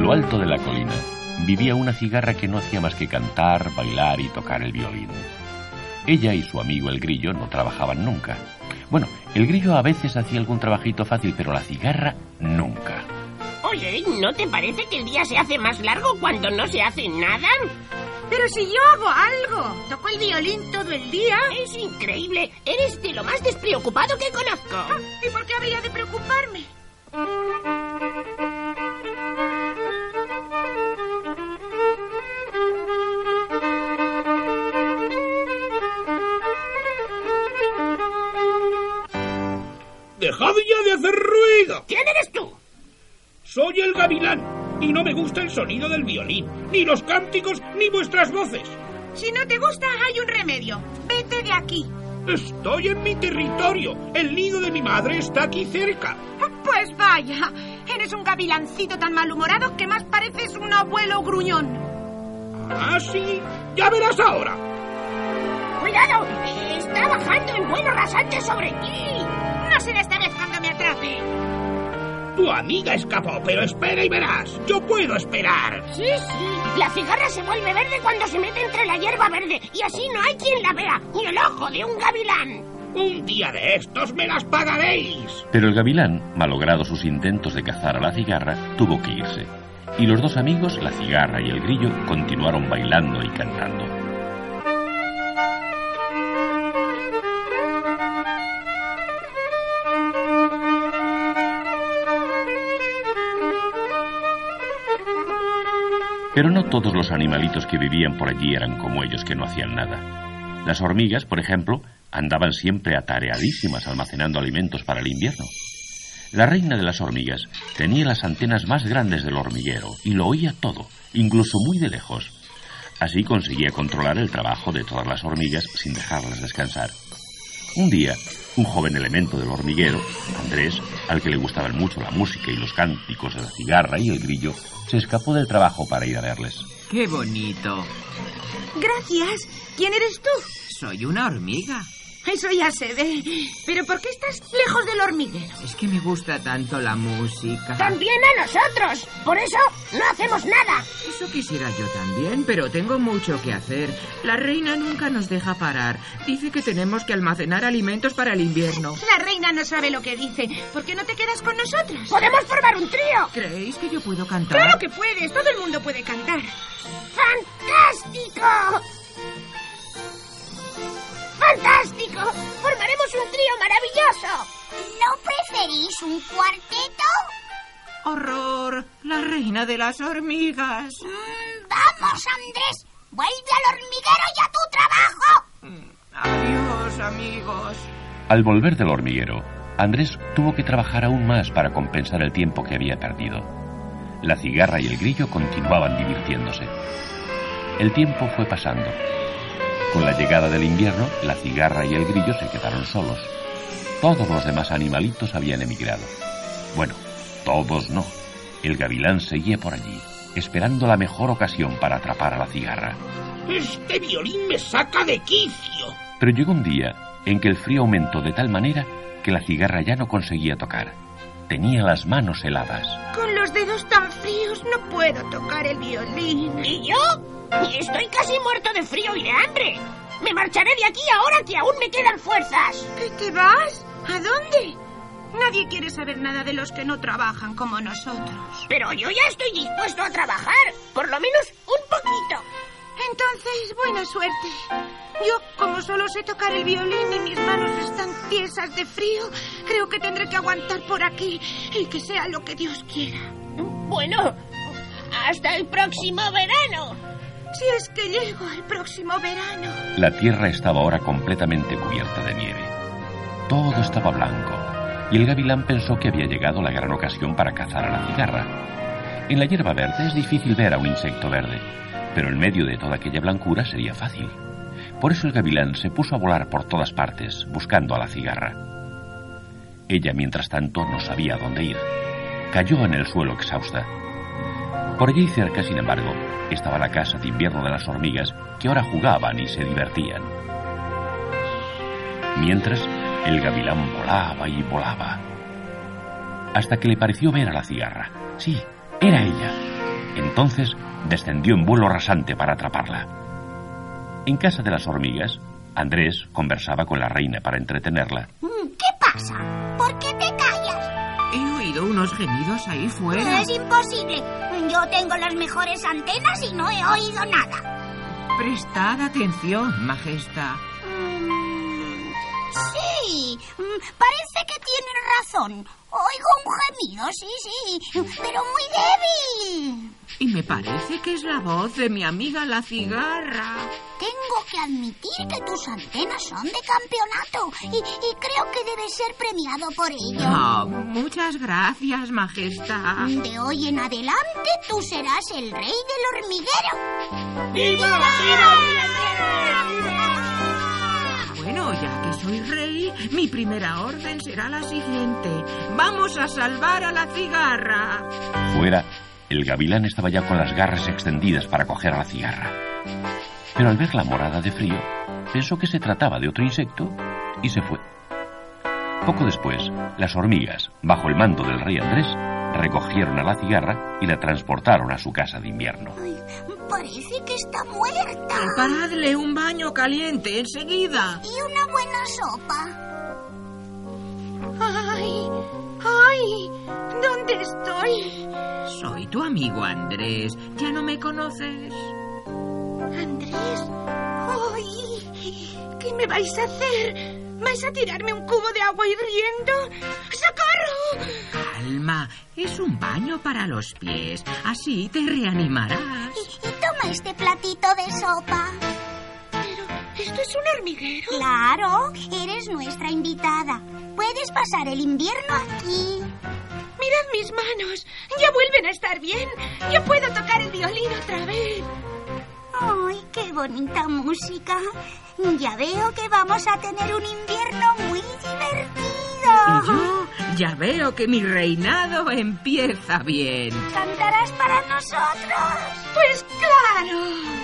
En lo alto de la colina vivía una cigarra que no hacía más que cantar, bailar y tocar el violín. Ella y su amigo el grillo no trabajaban nunca. Bueno, el grillo a veces hacía algún trabajito fácil, pero la cigarra nunca. Oye, ¿no te parece que el día se hace más largo cuando no se hace nada? Pero si yo hago algo, toco el violín todo el día. Es increíble, eres de lo más despreocupado que conozco. Ah, ¿Y por qué habría de preocuparme? ¡Dejad ya de hacer ruido! ¿Quién eres tú? Soy el gavilán y no me gusta el sonido del violín, ni los cánticos, ni vuestras voces. Si no te gusta, hay un remedio. Vete de aquí. Estoy en mi territorio. El nido de mi madre está aquí cerca. Pues vaya, eres un gavilancito tan malhumorado que más pareces un abuelo gruñón. Ah, sí. Ya verás ahora. ¡Cuidado! Está bajando el vuelo rasante sobre ti. No será esta vez Tu amiga escapó, pero espera y verás. Yo puedo esperar. Sí, sí. La cigarra se vuelve verde cuando se mete entre la hierba verde y así no hay quien la vea, ni el ojo de un gavilán. Un día de estos me las pagaréis. Pero el gavilán, malogrado sus intentos de cazar a la cigarra, tuvo que irse. Y los dos amigos, la cigarra y el grillo, continuaron bailando y cantando. Pero no todos los animalitos que vivían por allí eran como ellos que no hacían nada. Las hormigas, por ejemplo, andaban siempre atareadísimas almacenando alimentos para el invierno. La reina de las hormigas tenía las antenas más grandes del hormiguero y lo oía todo, incluso muy de lejos. Así conseguía controlar el trabajo de todas las hormigas sin dejarlas descansar. Un día, un joven elemento del hormiguero, Andrés, al que le gustaban mucho la música y los cánticos de la cigarra y el grillo, se escapó del trabajo para ir a verles. ¡Qué bonito! Gracias. ¿Quién eres tú? Soy una hormiga. Eso ya se ve. Pero ¿por qué estás lejos del hormiguero? Es que me gusta tanto la música. También a nosotros. Por eso no hacemos nada. Eso quisiera yo también, pero tengo mucho que hacer. La reina nunca nos deja parar. Dice que tenemos que almacenar alimentos para el invierno. La reina no sabe lo que dice. ¿Por qué no te quedas con nosotros? Podemos formar un trío. ¿Creéis que yo puedo cantar? Claro que puedes. Todo el mundo puede cantar. ¡Fantástico! ¡Fantástico! ¡Formaremos un trío maravilloso! ¿No preferís un cuarteto? ¡Horror! La reina de las hormigas. Mm, vamos, Andrés. Vuelve al hormiguero y a tu trabajo. Adiós, amigos. Al volver del hormiguero, Andrés tuvo que trabajar aún más para compensar el tiempo que había perdido. La cigarra y el grillo continuaban divirtiéndose. El tiempo fue pasando. Con la llegada del invierno, la cigarra y el grillo se quedaron solos. Todos los demás animalitos habían emigrado. Bueno, todos no. El gavilán seguía por allí, esperando la mejor ocasión para atrapar a la cigarra. Este violín me saca de quicio. Pero llegó un día en que el frío aumentó de tal manera que la cigarra ya no conseguía tocar. Tenía las manos heladas. Con los dedos tan fríos no puedo tocar el violín. ¿Y yo? Estoy casi muerto de frío y de hambre. Me marcharé de aquí ahora que aún me quedan fuerzas. ¿Qué te vas? ¿A dónde? Nadie quiere saber nada de los que no trabajan como nosotros. Pero yo ya estoy dispuesto a trabajar. Por lo menos un poquito. Entonces, buena suerte. Yo, como solo sé tocar el violín y mis manos están tiesas de frío, creo que tendré que aguantar por aquí y que sea lo que Dios quiera. Bueno, hasta el próximo verano. Si es que llego el próximo verano. La tierra estaba ahora completamente cubierta de nieve. Todo estaba blanco, y el gavilán pensó que había llegado la gran ocasión para cazar a la cigarra. En la hierba verde es difícil ver a un insecto verde, pero en medio de toda aquella blancura sería fácil. Por eso el gavilán se puso a volar por todas partes, buscando a la cigarra. Ella, mientras tanto, no sabía dónde ir. Cayó en el suelo exhausta. Por allí cerca, sin embargo, estaba la casa de invierno de las hormigas, que ahora jugaban y se divertían. Mientras, el gavilán volaba y volaba. Hasta que le pareció ver a la cigarra. Sí, era ella. Entonces descendió en vuelo rasante para atraparla. En casa de las hormigas, Andrés conversaba con la reina para entretenerla. Mm, ¿Qué pasa? ¿Por qué te callas? He oído unos gemidos ahí fuera. Es imposible. Yo tengo las mejores antenas y no he oído nada. Prestad atención, Majestad. Mm, sí, mm, parece que tienen razón. Oigo un gemido, sí, sí, pero muy débil. Y me parece que es la voz de mi amiga la cigarra. Tengo que admitir que tus antenas son de campeonato y, y creo que debes ser premiado por ello. Oh, muchas gracias, Majestad. De hoy en adelante tú serás el rey del hormiguero. ¡Viva, primera orden será la siguiente. Vamos a salvar a la cigarra. Fuera, el gavilán estaba ya con las garras extendidas para coger a la cigarra. Pero al ver la morada de frío, pensó que se trataba de otro insecto y se fue. Poco después, las hormigas, bajo el mando del rey Andrés, recogieron a la cigarra y la transportaron a su casa de invierno. Ay, parece que está muerta. Preparadle un baño caliente enseguida. Y una buena sopa. ¡Ay! ¡Ay! ¿Dónde estoy? Soy tu amigo Andrés. ¿Ya no me conoces? ¿Andrés? ¡Ay! ¿Qué me vais a hacer? ¿Vais a tirarme un cubo de agua hirviendo? ¡Socorro! Calma, es un baño para los pies. Así te reanimarás. Y, y toma este platito de sopa. Pero, ¿esto es un hormiguero? Claro, eres nuestra invitada. Puedes pasar el invierno aquí. Mirad mis manos. Ya vuelven a estar bien. Yo puedo tocar el violín otra vez. ¡Ay, qué bonita música! Ya veo que vamos a tener un invierno muy divertido. Y yo ya veo que mi reinado empieza bien. ¿Cantarás para nosotros? Pues claro.